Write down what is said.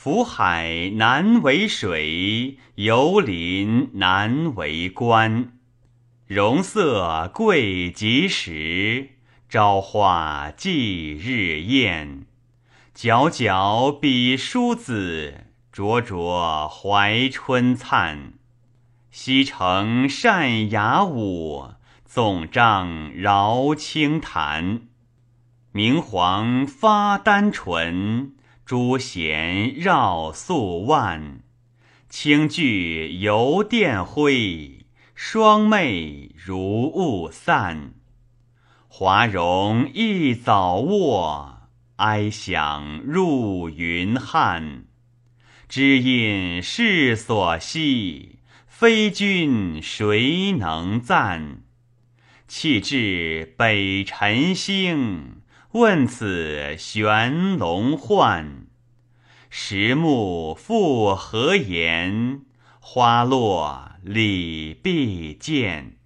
福海难为水，游林难为关。容色贵及时，朝花祭日艳。皎皎比梳子，灼灼怀春灿。西城善雅舞，纵帐饶清谈。明皇发丹唇，朱弦绕素腕。轻炬游电辉。双袂如雾散，华容一早卧，哀响入云汉。知音世所惜，非君谁能赞？弃至北辰星，问此玄龙幻。石木复何言？花落李必见。